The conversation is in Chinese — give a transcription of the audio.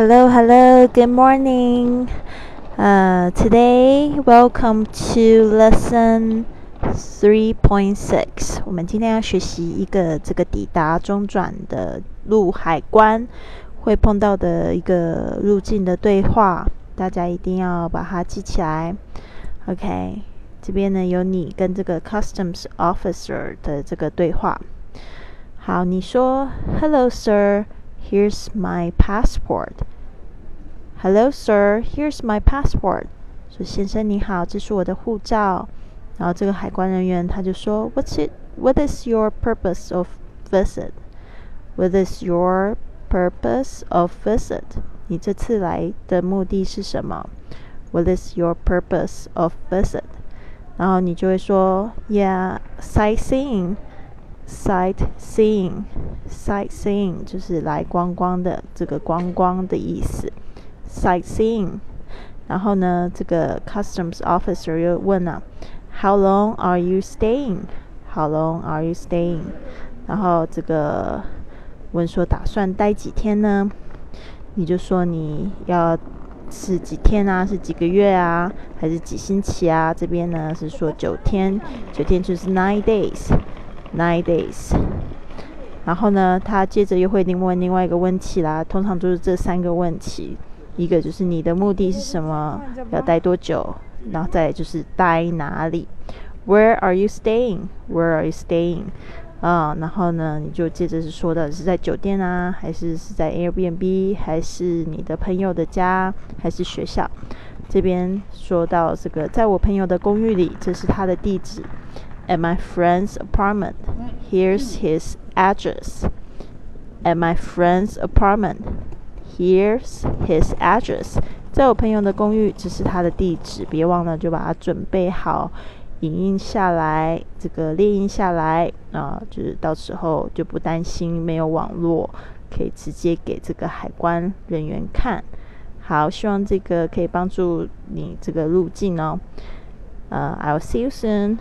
Hello, hello, good morning. Uh, today, welcome to lesson three point six. 我们今天要学习一个这个抵达中转的入海关会碰到的一个入境的对话，大家一定要把它记起来。OK，这边呢有你跟这个 customs officer 的这个对话。好，你说 Hello, sir. Here's my passport. Hello, sir. Here's my passport. 说先生你好，这是我的护照。然后这个海关人员他就说，What's it? What is your purpose of visit? What is your purpose of visit? 你这次来的目的是什么？What is your purpose of visit? 然后你就会说，Yeah, sightseeing. Sightseeing，sightseeing 就是来观光的，这个观光的意思。Sightseeing，然后呢，这个 customs officer 又问了，How long are you staying？How long are you staying？然后这个问说打算待几天呢？你就说你要是几天啊？是几个月啊？还是几星期啊？这边呢是说九天，九天就是 nine days。Nine days，然后呢，他接着又会另问另外一个问题啦。通常就是这三个问题，一个就是你的目的是什么，要待多久，然后再就是待哪里。Where are you staying? Where are you staying? 啊，然后呢，你就接着是说的是在酒店啊，还是是在 Airbnb，还是你的朋友的家，还是学校？这边说到这个，在我朋友的公寓里，这是他的地址。At my friend's apartment. Here's his address. At my friend's apartment. Here's his address. 在我朋友的公寓，这是他的地址。别忘了，就把它准备好，影印下来，这个列印下来啊，就是到时候就不担心没有网络，可以直接给这个海关人员看。好，希望这个可以帮助你这个路径哦。呃，I'll see you soon.